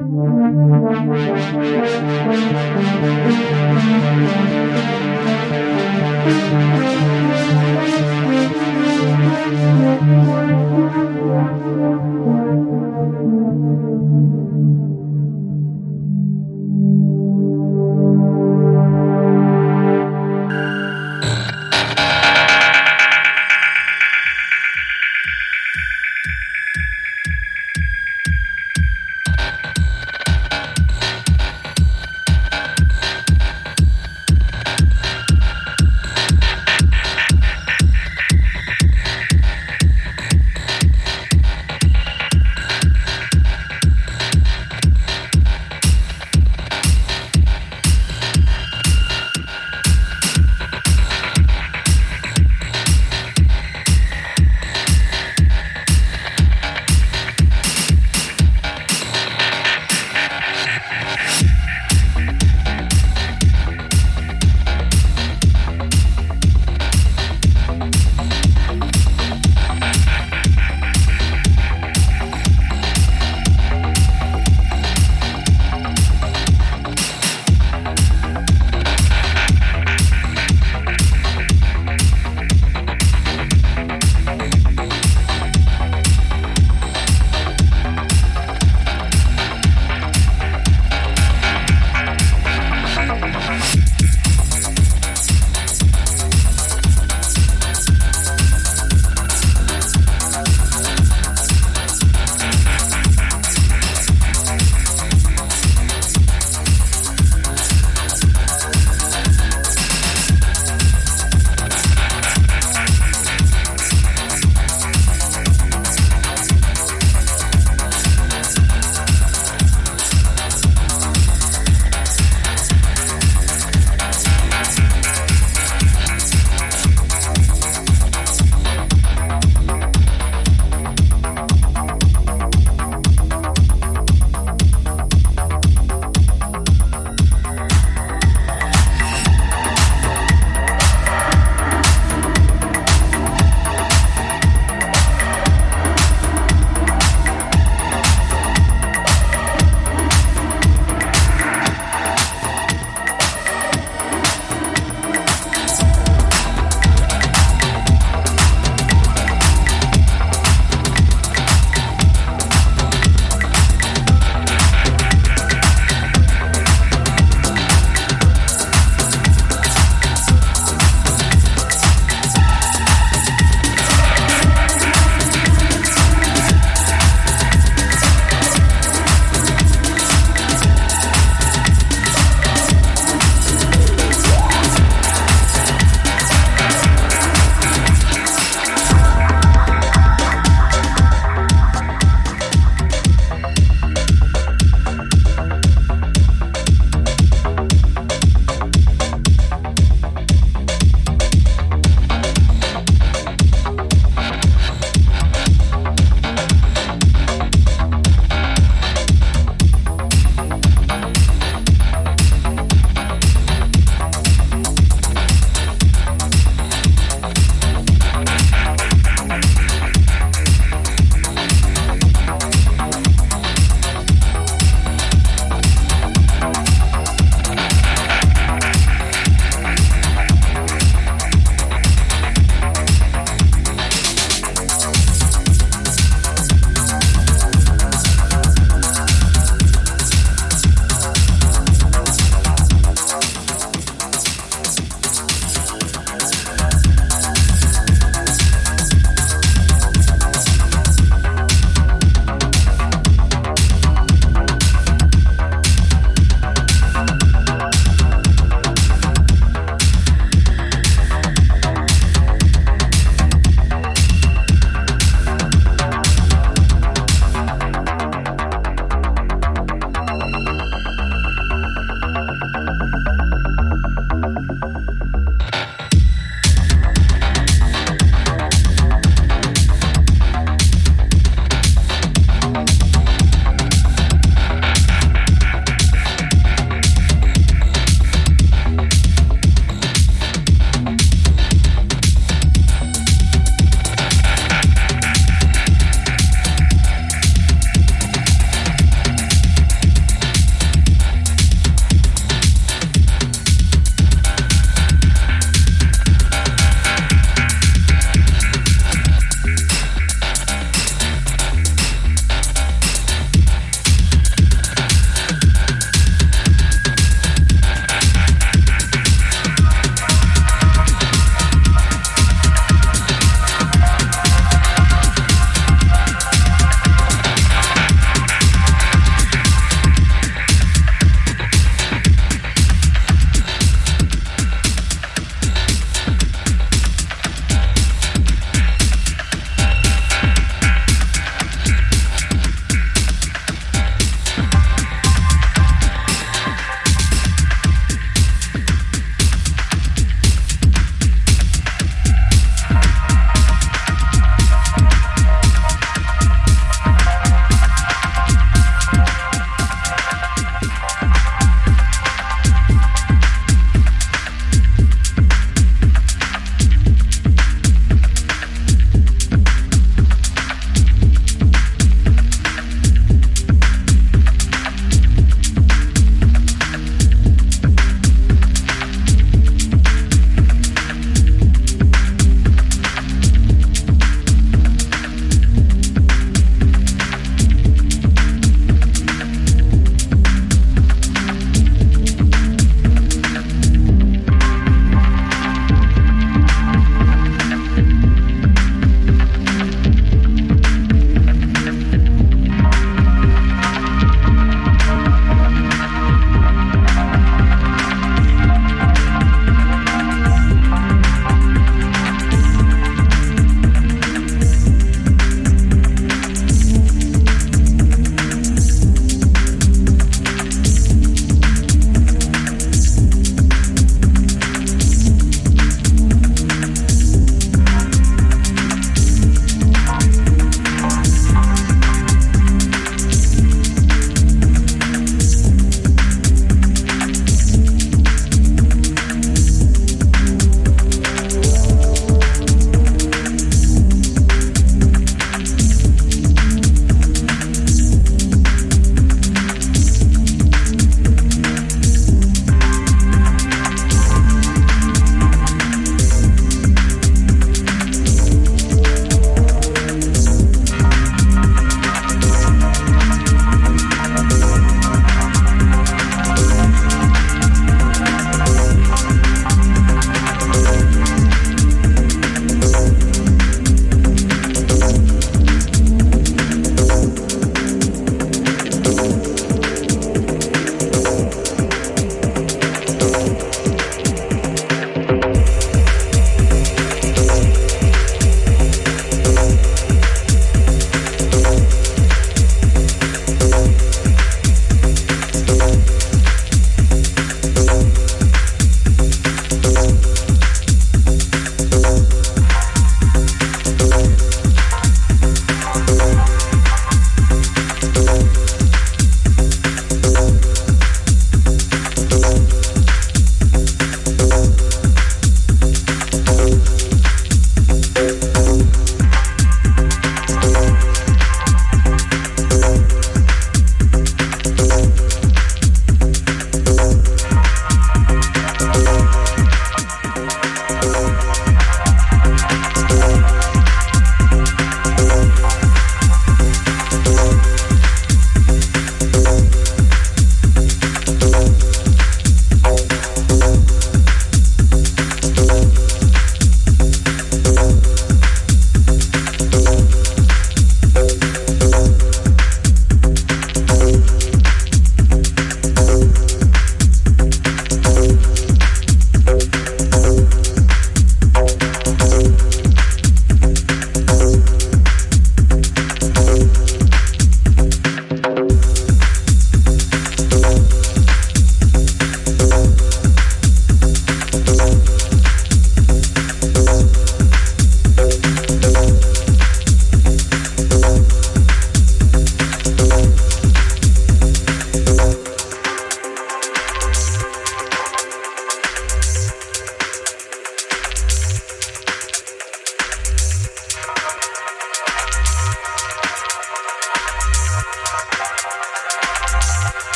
Thank you.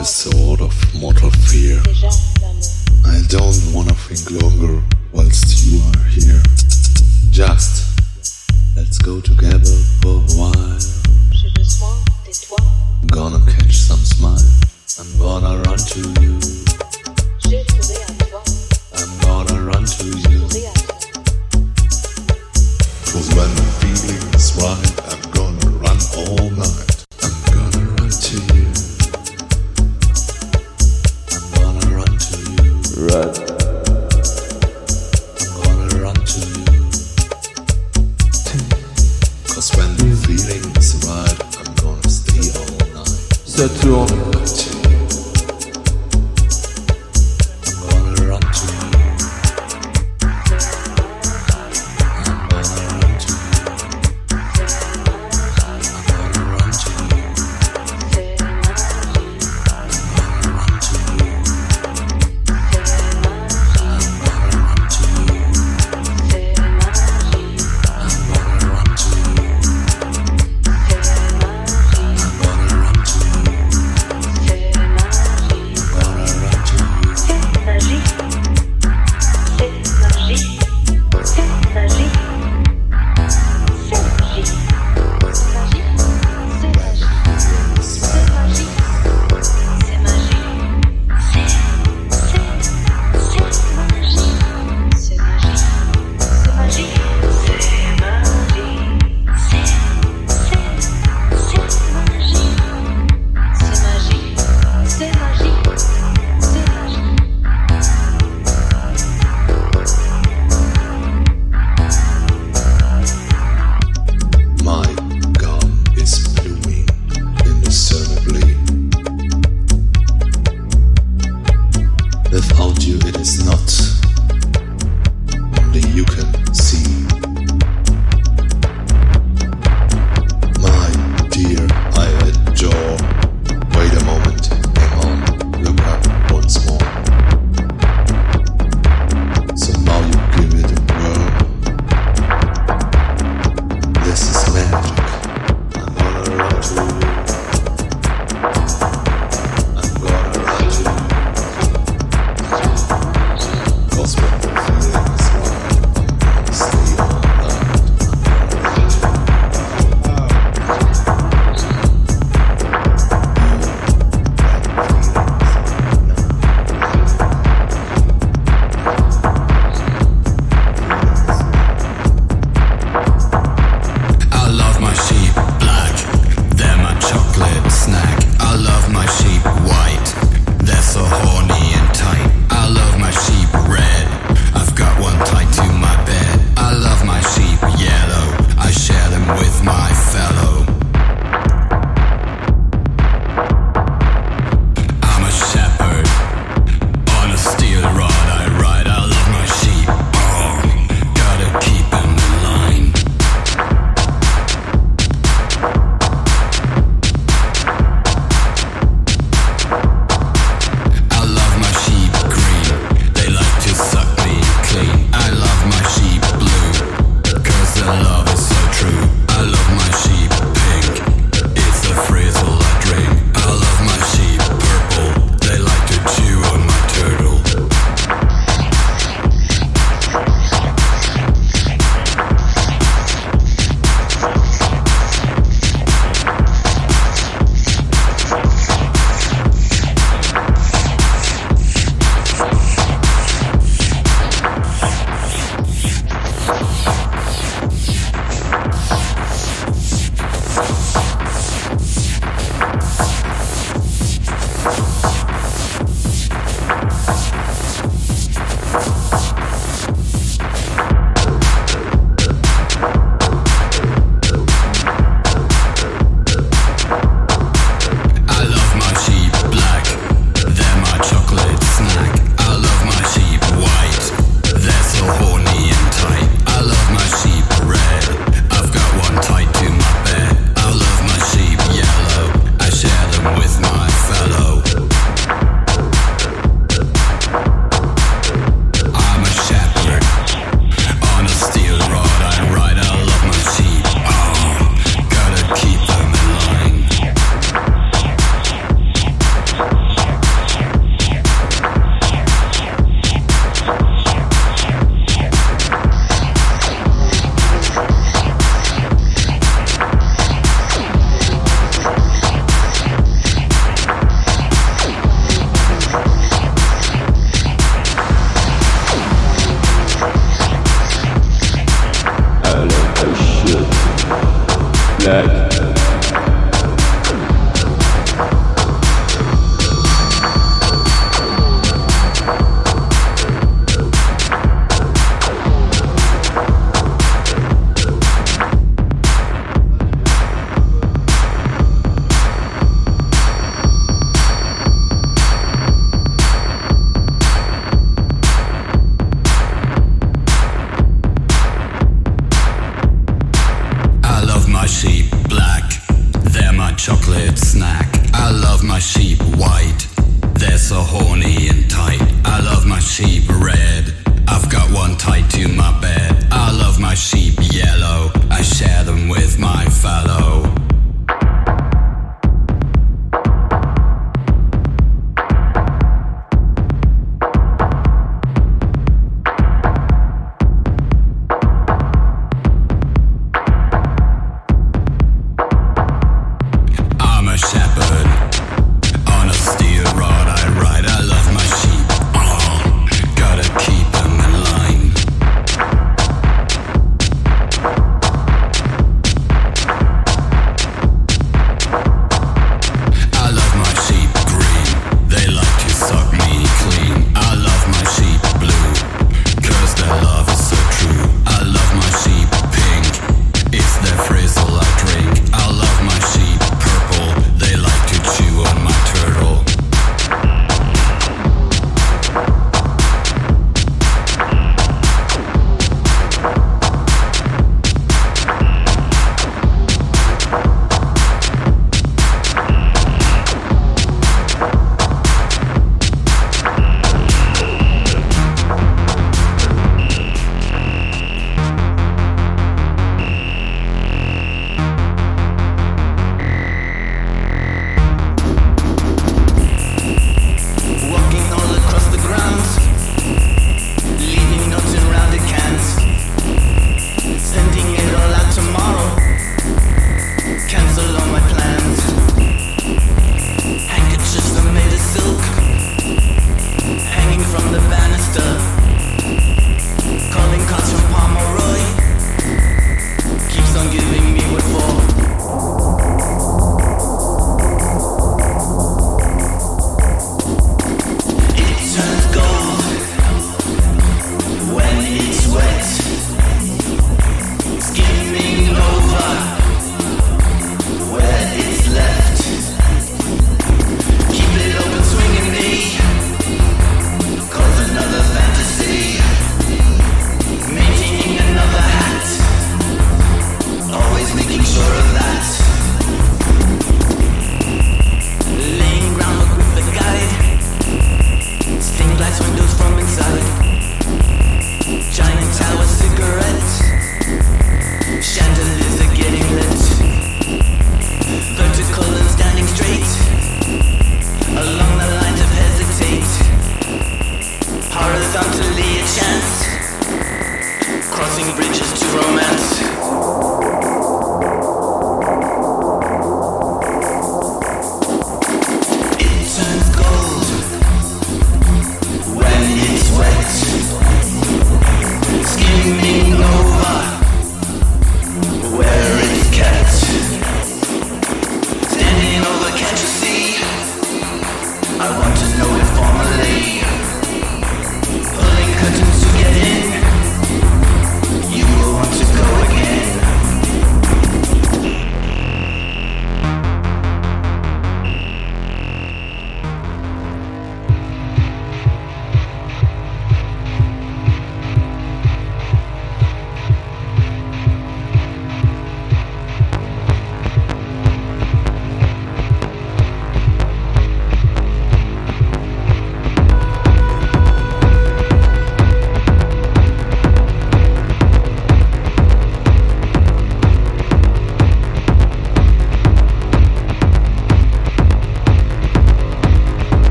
a sort of mortal fear. I don't wanna think longer whilst you are here. Just let's go together for a while.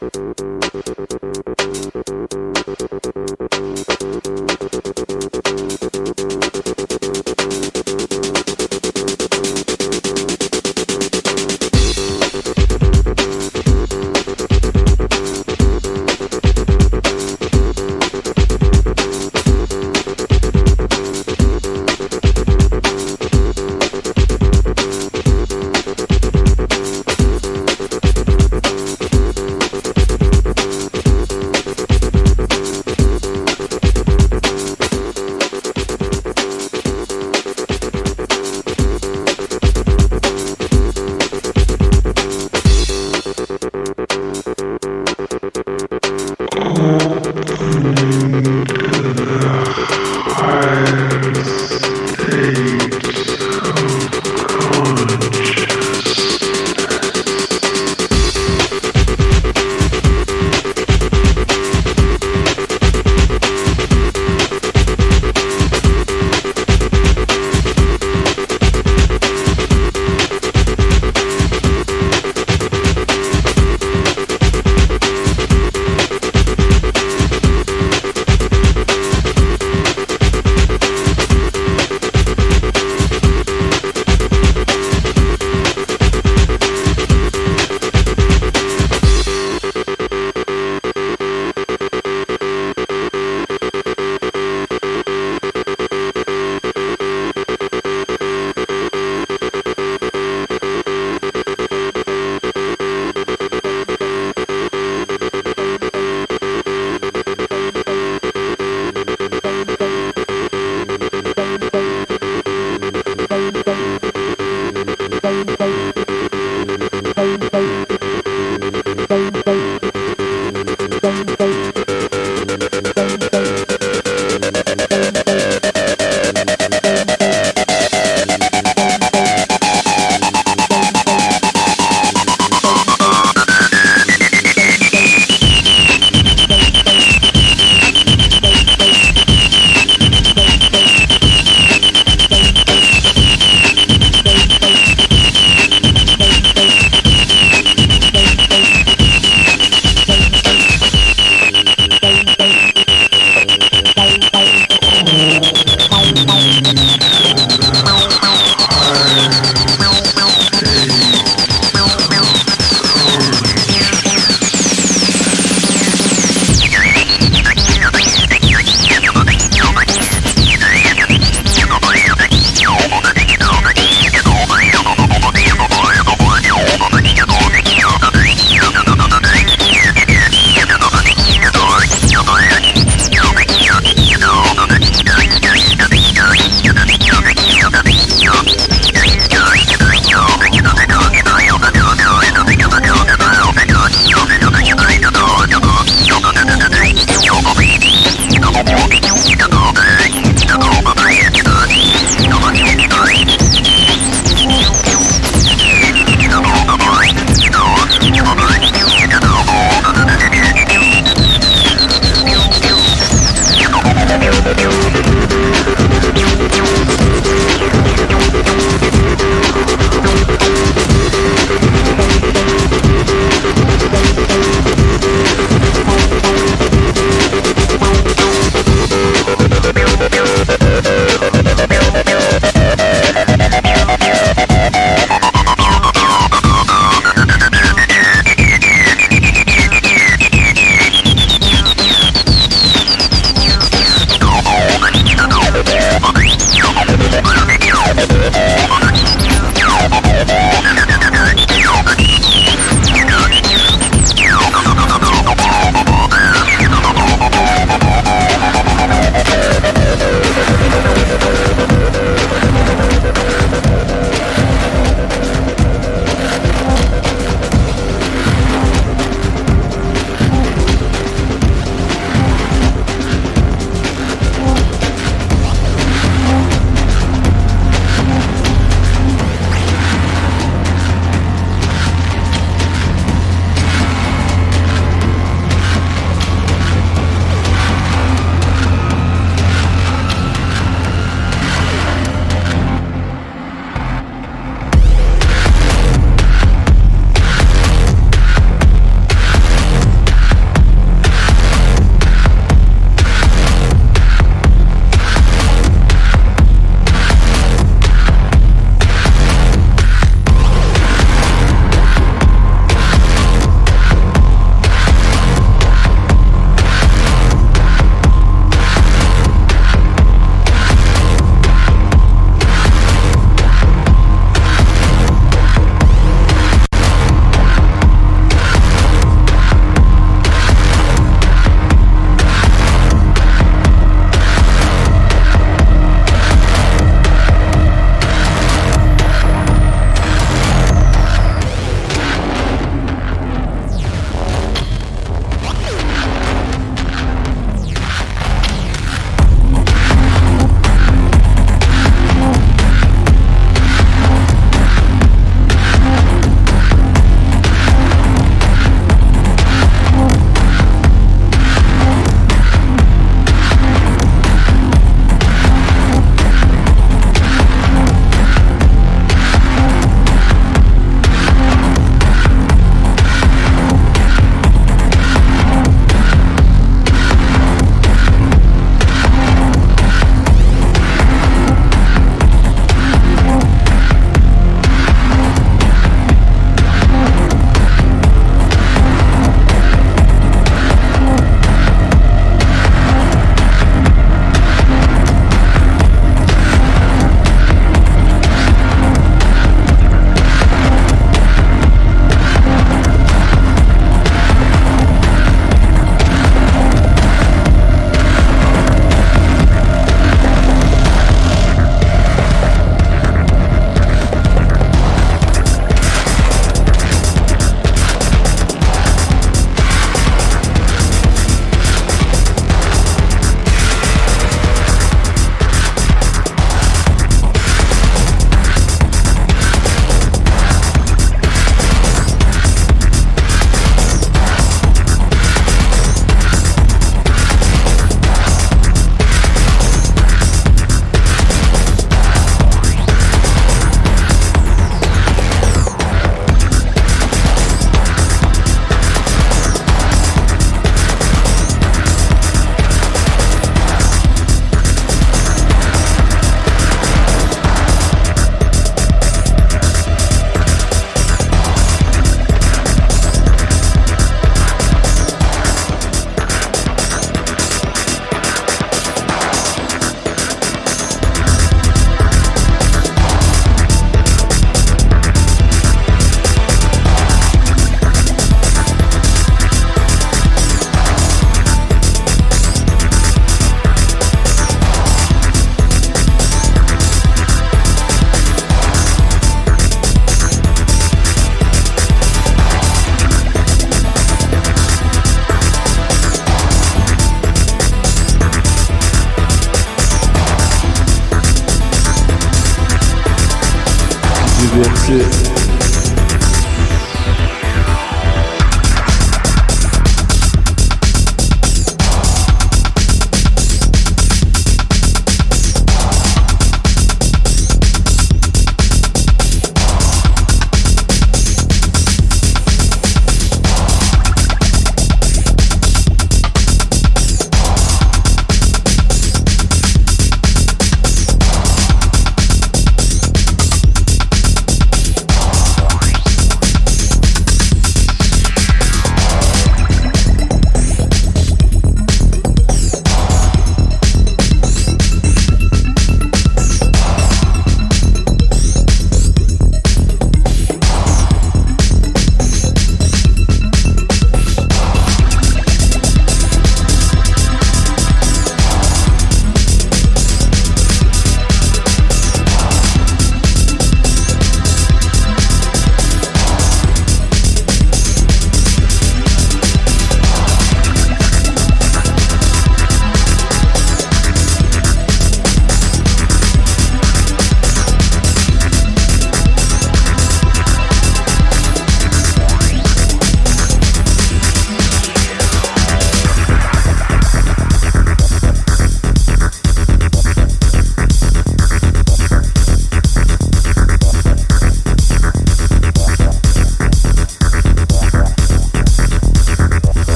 Thank you.